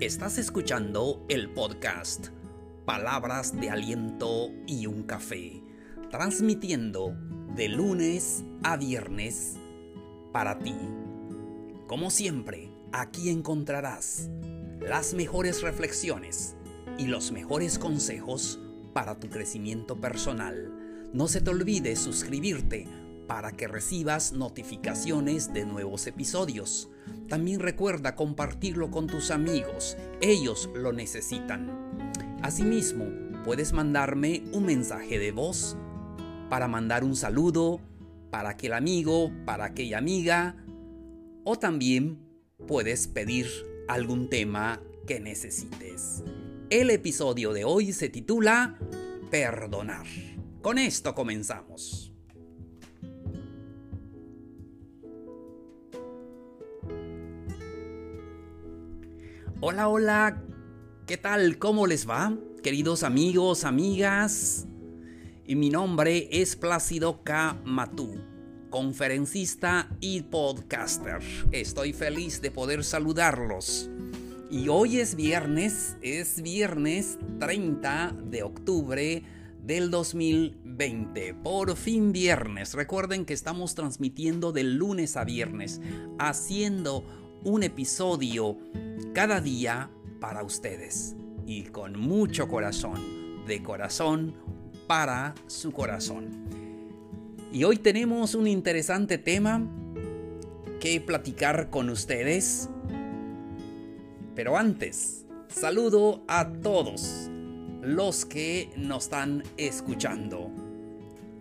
Estás escuchando el podcast Palabras de Aliento y un Café, transmitiendo de lunes a viernes para ti. Como siempre, aquí encontrarás las mejores reflexiones y los mejores consejos para tu crecimiento personal. No se te olvide suscribirte para que recibas notificaciones de nuevos episodios. También recuerda compartirlo con tus amigos, ellos lo necesitan. Asimismo, puedes mandarme un mensaje de voz para mandar un saludo para aquel amigo, para aquella amiga, o también puedes pedir algún tema que necesites. El episodio de hoy se titula Perdonar. Con esto comenzamos. Hola, hola, ¿qué tal? ¿Cómo les va? Queridos amigos, amigas, y mi nombre es Plácido K. Matú, conferencista y podcaster. Estoy feliz de poder saludarlos. Y hoy es viernes, es viernes 30 de octubre del 2020. Por fin viernes. Recuerden que estamos transmitiendo de lunes a viernes, haciendo un episodio cada día para ustedes y con mucho corazón, de corazón para su corazón. Y hoy tenemos un interesante tema que platicar con ustedes. Pero antes, saludo a todos los que nos están escuchando.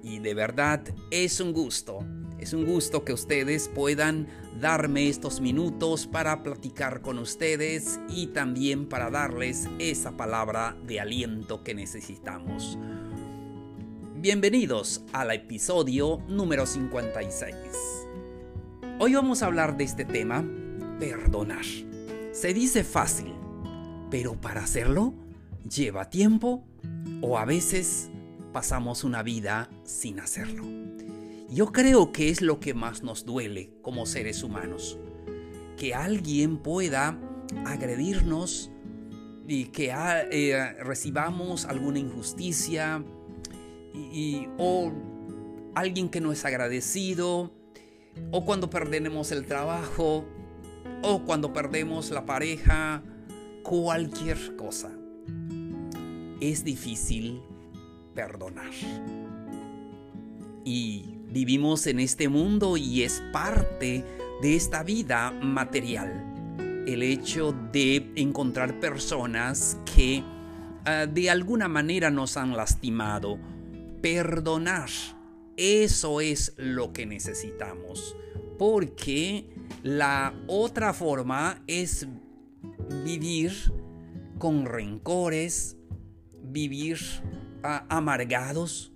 Y de verdad es un gusto es un gusto que ustedes puedan darme estos minutos para platicar con ustedes y también para darles esa palabra de aliento que necesitamos. Bienvenidos al episodio número 56. Hoy vamos a hablar de este tema, perdonar. Se dice fácil, pero para hacerlo lleva tiempo o a veces pasamos una vida sin hacerlo. Yo creo que es lo que más nos duele como seres humanos. Que alguien pueda agredirnos y que ah, eh, recibamos alguna injusticia o alguien que no es agradecido o cuando perdemos el trabajo o cuando perdemos la pareja, cualquier cosa. Es difícil perdonar. Y Vivimos en este mundo y es parte de esta vida material. El hecho de encontrar personas que ah, de alguna manera nos han lastimado. Perdonar. Eso es lo que necesitamos. Porque la otra forma es vivir con rencores, vivir ah, amargados,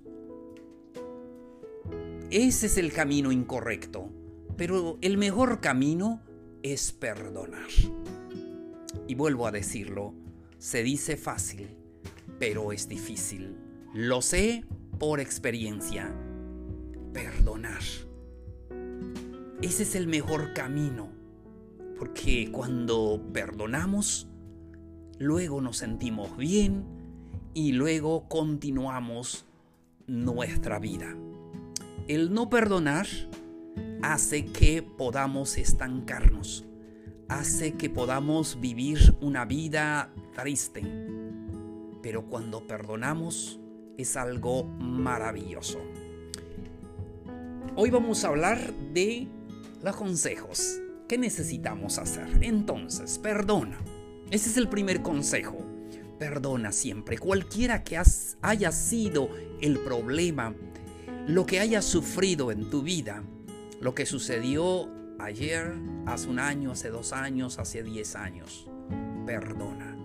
ese es el camino incorrecto, pero el mejor camino es perdonar. Y vuelvo a decirlo, se dice fácil, pero es difícil. Lo sé por experiencia. Perdonar. Ese es el mejor camino, porque cuando perdonamos, luego nos sentimos bien y luego continuamos nuestra vida. El no perdonar hace que podamos estancarnos, hace que podamos vivir una vida triste. Pero cuando perdonamos es algo maravilloso. Hoy vamos a hablar de los consejos. ¿Qué necesitamos hacer? Entonces, perdona. Ese es el primer consejo. Perdona siempre. Cualquiera que haya sido el problema lo que hayas sufrido en tu vida, lo que sucedió ayer, hace un año, hace dos años, hace diez años, perdona.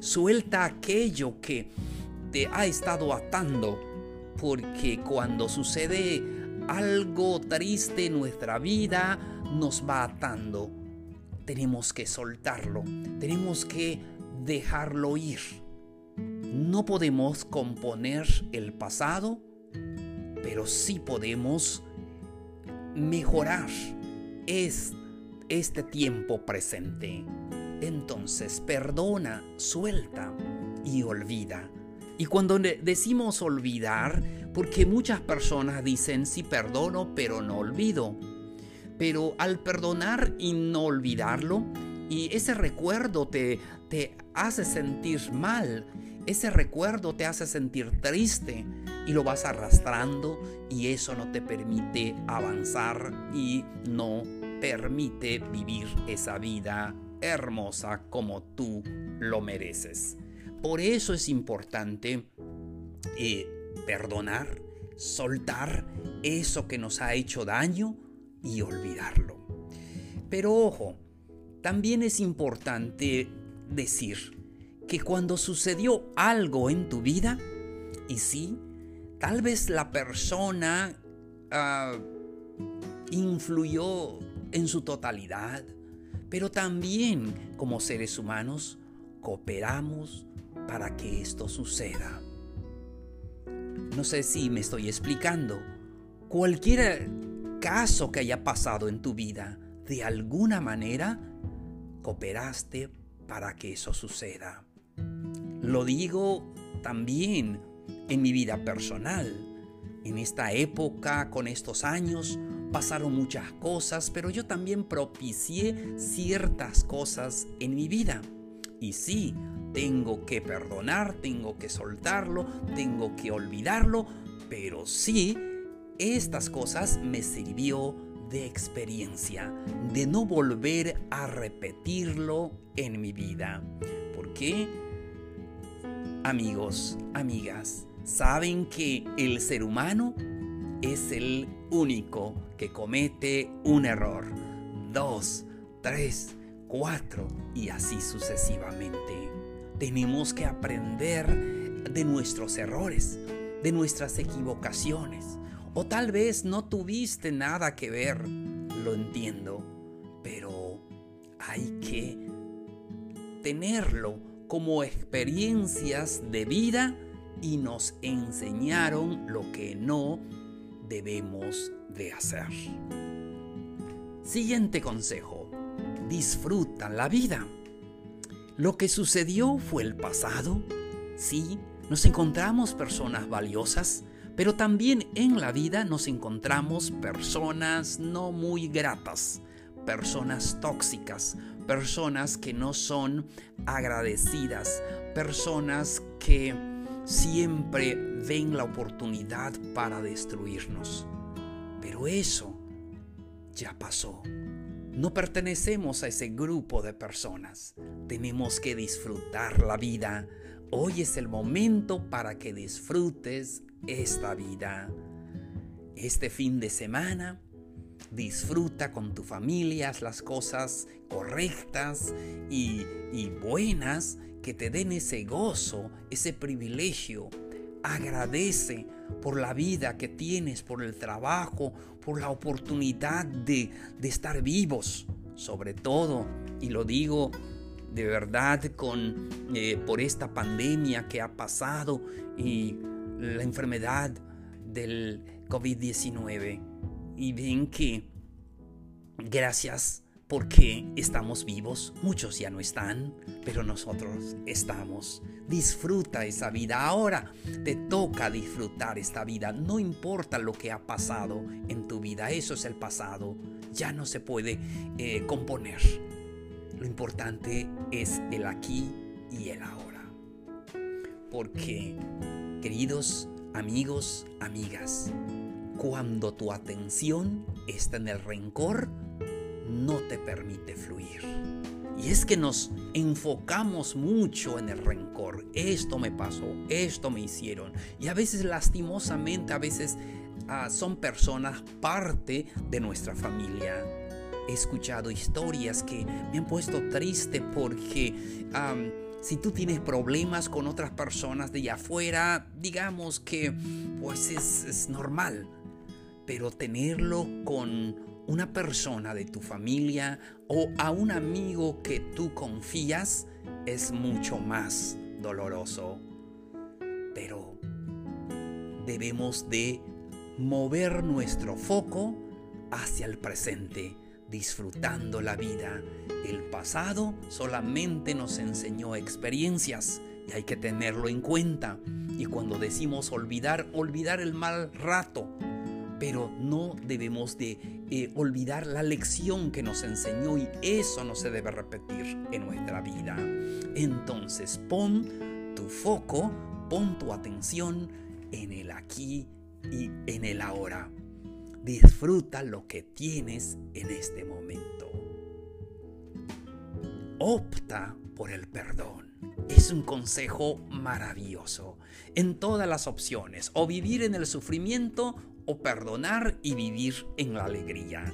Suelta aquello que te ha estado atando, porque cuando sucede algo triste en nuestra vida, nos va atando. Tenemos que soltarlo, tenemos que dejarlo ir. No podemos componer el pasado pero sí podemos mejorar es este tiempo presente. entonces perdona, suelta y olvida. Y cuando decimos olvidar, porque muchas personas dicen sí perdono, pero no olvido. Pero al perdonar y no olvidarlo, y ese recuerdo te, te hace sentir mal, ese recuerdo te hace sentir triste y lo vas arrastrando y eso no te permite avanzar y no permite vivir esa vida hermosa como tú lo mereces. Por eso es importante eh, perdonar, soltar eso que nos ha hecho daño y olvidarlo. Pero ojo, también es importante decir que cuando sucedió algo en tu vida, y sí, tal vez la persona ah, influyó en su totalidad, pero también como seres humanos cooperamos para que esto suceda. No sé si me estoy explicando. Cualquier caso que haya pasado en tu vida, de alguna manera, cooperaste para que eso suceda. Lo digo también en mi vida personal. En esta época, con estos años, pasaron muchas cosas, pero yo también propicié ciertas cosas en mi vida. Y sí, tengo que perdonar, tengo que soltarlo, tengo que olvidarlo, pero sí, estas cosas me sirvió de experiencia, de no volver a repetirlo en mi vida. ¿Por qué? Amigos, amigas, saben que el ser humano es el único que comete un error. Dos, tres, cuatro y así sucesivamente. Tenemos que aprender de nuestros errores, de nuestras equivocaciones. O tal vez no tuviste nada que ver, lo entiendo, pero hay que tenerlo como experiencias de vida y nos enseñaron lo que no debemos de hacer. Siguiente consejo. Disfruta la vida. Lo que sucedió fue el pasado. Sí, nos encontramos personas valiosas, pero también en la vida nos encontramos personas no muy gratas, personas tóxicas, personas que no son agradecidas, personas que siempre ven la oportunidad para destruirnos. Pero eso ya pasó. No pertenecemos a ese grupo de personas. Tenemos que disfrutar la vida. Hoy es el momento para que disfrutes esta vida. Este fin de semana, disfruta con tu familia las cosas correctas y, y buenas que te den ese gozo, ese privilegio. Agradece por la vida que tienes, por el trabajo, por la oportunidad de, estar vivos, sobre todo, y lo digo de verdad con eh, por esta pandemia que ha pasado y la enfermedad del COVID-19 y ven que gracias porque estamos vivos, muchos ya no están, pero nosotros estamos. Disfruta esa vida. Ahora te toca disfrutar esta vida. No importa lo que ha pasado en tu vida, eso es el pasado. Ya no se puede eh, componer. Lo importante es el aquí y el ahora. Porque, queridos amigos, amigas, cuando tu atención está en el rencor, no te permite fluir. Y es que nos enfocamos mucho en el rencor. Esto me pasó, esto me hicieron. Y a veces lastimosamente, a veces ah, son personas parte de nuestra familia. He escuchado historias que me han puesto triste porque si tú tienes problemas con otras personas de allá afuera, digamos que pues es, es normal. Pero tenerlo con una persona de tu familia o a un amigo que tú confías es mucho más doloroso. Pero debemos de mover nuestro foco hacia el presente. disfrutando la vida. El pasado solamente nos enseñó experiencias y hay que tenerlo en cuenta. Y cuando decimos olvidar, olvidar el mal rato, pero no debemos de eh, olvidar la lección que nos enseñó y eso no se debe repetir en nuestra vida. Entonces pon tu foco, pon tu atención en el aquí y en el ahora. Disfruta lo que tienes en este momento. Opta por el perdón. Es un consejo maravilloso. En todas las opciones, o vivir en el sufrimiento o perdonar y vivir en la alegría.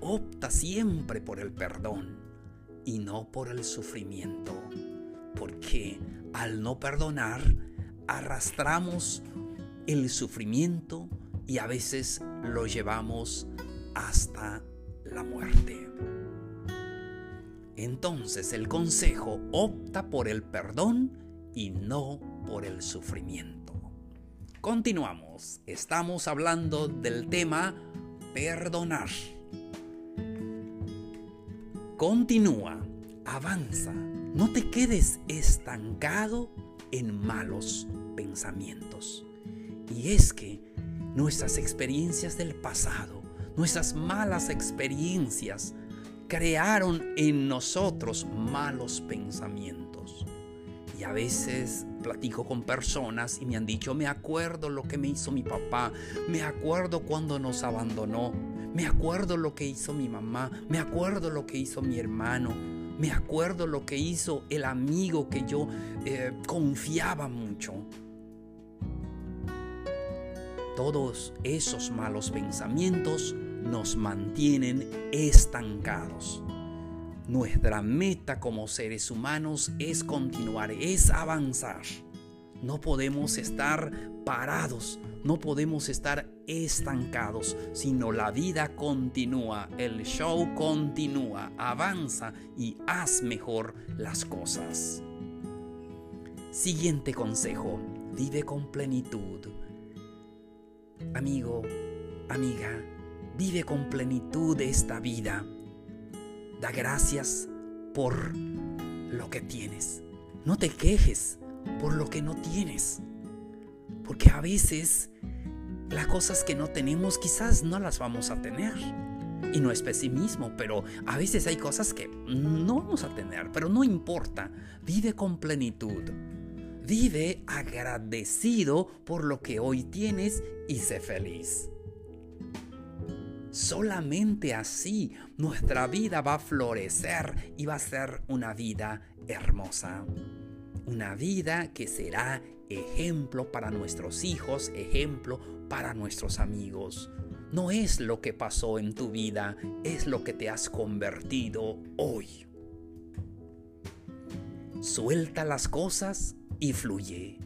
Opta siempre por el perdón y no por el sufrimiento, porque al no perdonar arrastramos el sufrimiento y a veces lo llevamos hasta la muerte. Entonces el consejo opta por el perdón y no por el sufrimiento. Continuamos. Estamos hablando del tema perdonar. Continúa, avanza, no te quedes estancado en malos pensamientos. Y es que nuestras experiencias del pasado, nuestras malas experiencias, crearon en nosotros malos pensamientos. Y a veces platico con personas y me han dicho, me acuerdo lo que me hizo mi papá, me acuerdo cuando nos abandonó, me acuerdo lo que hizo mi mamá, me acuerdo lo que hizo mi hermano, me acuerdo lo que hizo el amigo que yo eh, confiaba mucho. Todos esos malos pensamientos nos mantienen estancados. Nuestra meta como seres humanos es continuar, es avanzar. No podemos estar parados, no podemos estar estancados, sino la vida continúa, el show continúa, avanza y haz mejor las cosas. Siguiente consejo, vive con plenitud Amigo, amiga, vive con plenitud esta vida. Da gracias por lo que tienes. No te quejes por lo que no tienes. Porque a veces las cosas que no tenemos quizás no las vamos a tener. Y no es pesimismo, pero a veces hay cosas que no vamos a tener, pero no importa. Vive con plenitud. Vive agradecido por lo que hoy tienes y sé feliz. Solamente así nuestra vida va a florecer y va a ser una vida hermosa. Una vida que será ejemplo para nuestros hijos, ejemplo para nuestros amigos. No es lo que pasó en tu vida, es lo que te has convertido hoy. Suelta las cosas y fluye.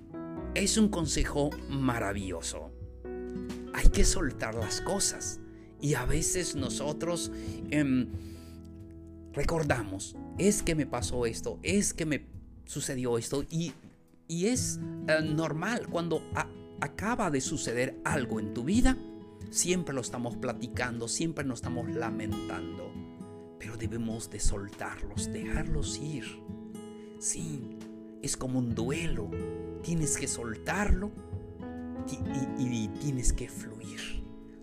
Es un consejo maravilloso. Hay que soltar las cosas. Y a veces nosotros em, recordamos, es que me pasó esto, es que me sucedió esto. Y, es eh, normal cuando acaba de suceder algo en tu vida, siempre lo estamos platicando, siempre nos estamos lamentando. Pero debemos de soltarlos, dejarlos ir. Sí, es como un duelo. Tienes que soltarlo y, tienes que fluir.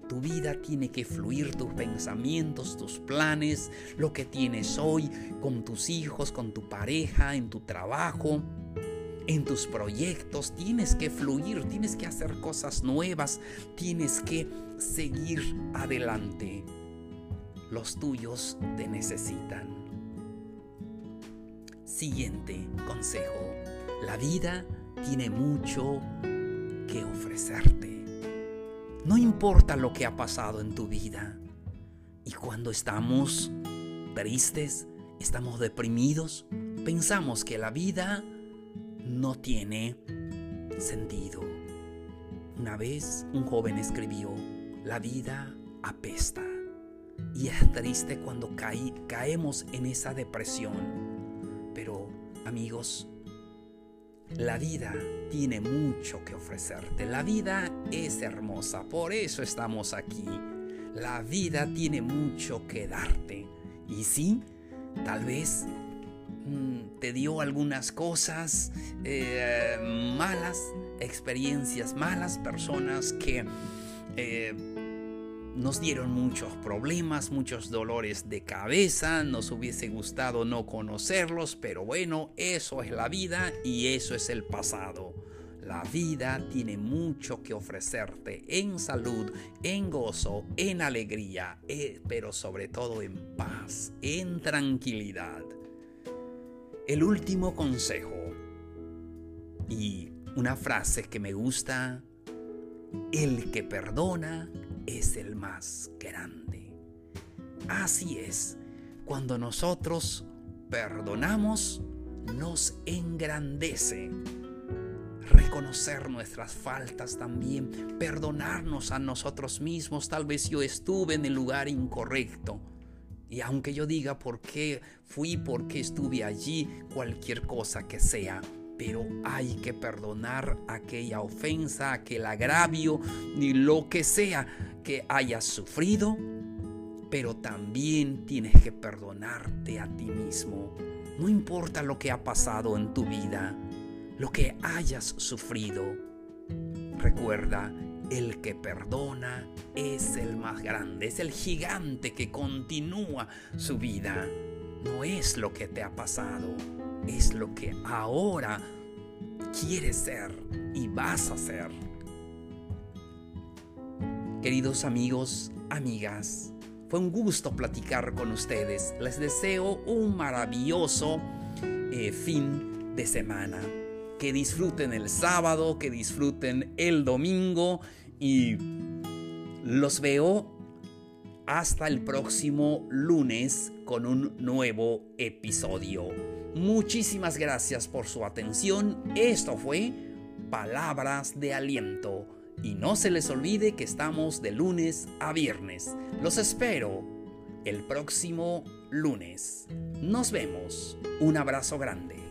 Tu vida tiene que fluir, tus pensamientos, tus planes, lo que tienes hoy con tus hijos, con tu pareja, en tu trabajo, en tus proyectos. Tienes que fluir, tienes que hacer cosas nuevas, tienes que seguir adelante. Los tuyos te necesitan. Siguiente consejo. La vida tiene mucho que ofrecerte. No importa lo que ha pasado en tu vida. Y cuando estamos tristes, estamos deprimidos, pensamos que la vida no tiene sentido. Una vez un joven escribió, la vida apesta. Y es triste cuando caemos en esa depresión pero, amigos, la vida tiene mucho que ofrecerte. La vida es hermosa, por eso estamos aquí. La vida tiene mucho que darte. Y sí, tal vez mm, te dio algunas cosas eh, malas, experiencias malas, personas que eh, nos dieron muchos problemas, muchos dolores de cabeza, nos hubiese gustado no conocerlos, pero bueno, eso es la vida y eso es el pasado. La vida tiene mucho que ofrecerte en salud, en gozo, en alegría, eh, pero sobre todo en paz, en tranquilidad. El último consejo y una frase que me gusta, el que perdona es el más grande. Así es, cuando nosotros perdonamos, nos engrandece. Reconocer nuestras faltas también, perdonarnos a nosotros mismos. Tal vez yo estuve en el lugar incorrecto. Y aunque yo diga por qué fui, por qué estuve allí, cualquier cosa que sea, pero hay que perdonar aquella ofensa, aquel agravio, ni lo que sea que hayas sufrido, pero también tienes que perdonarte a ti mismo. No importa lo que ha pasado en tu vida, lo que hayas sufrido. Recuerda, el que perdona es el más grande, es el gigante que continúa su vida. No es lo que te ha pasado es lo que ahora quieres ser y vas a ser. Queridos amigos, amigas, fue un gusto platicar con ustedes. Les deseo un maravilloso eh, fin de semana. Que disfruten el sábado, que disfruten el domingo y los veo hasta el próximo lunes con un nuevo episodio. Muchísimas gracias por su atención. Esto fue Palabras de Aliento. Y no se les olvide que estamos de lunes a viernes. Los espero el próximo lunes. Nos vemos. Un abrazo grande.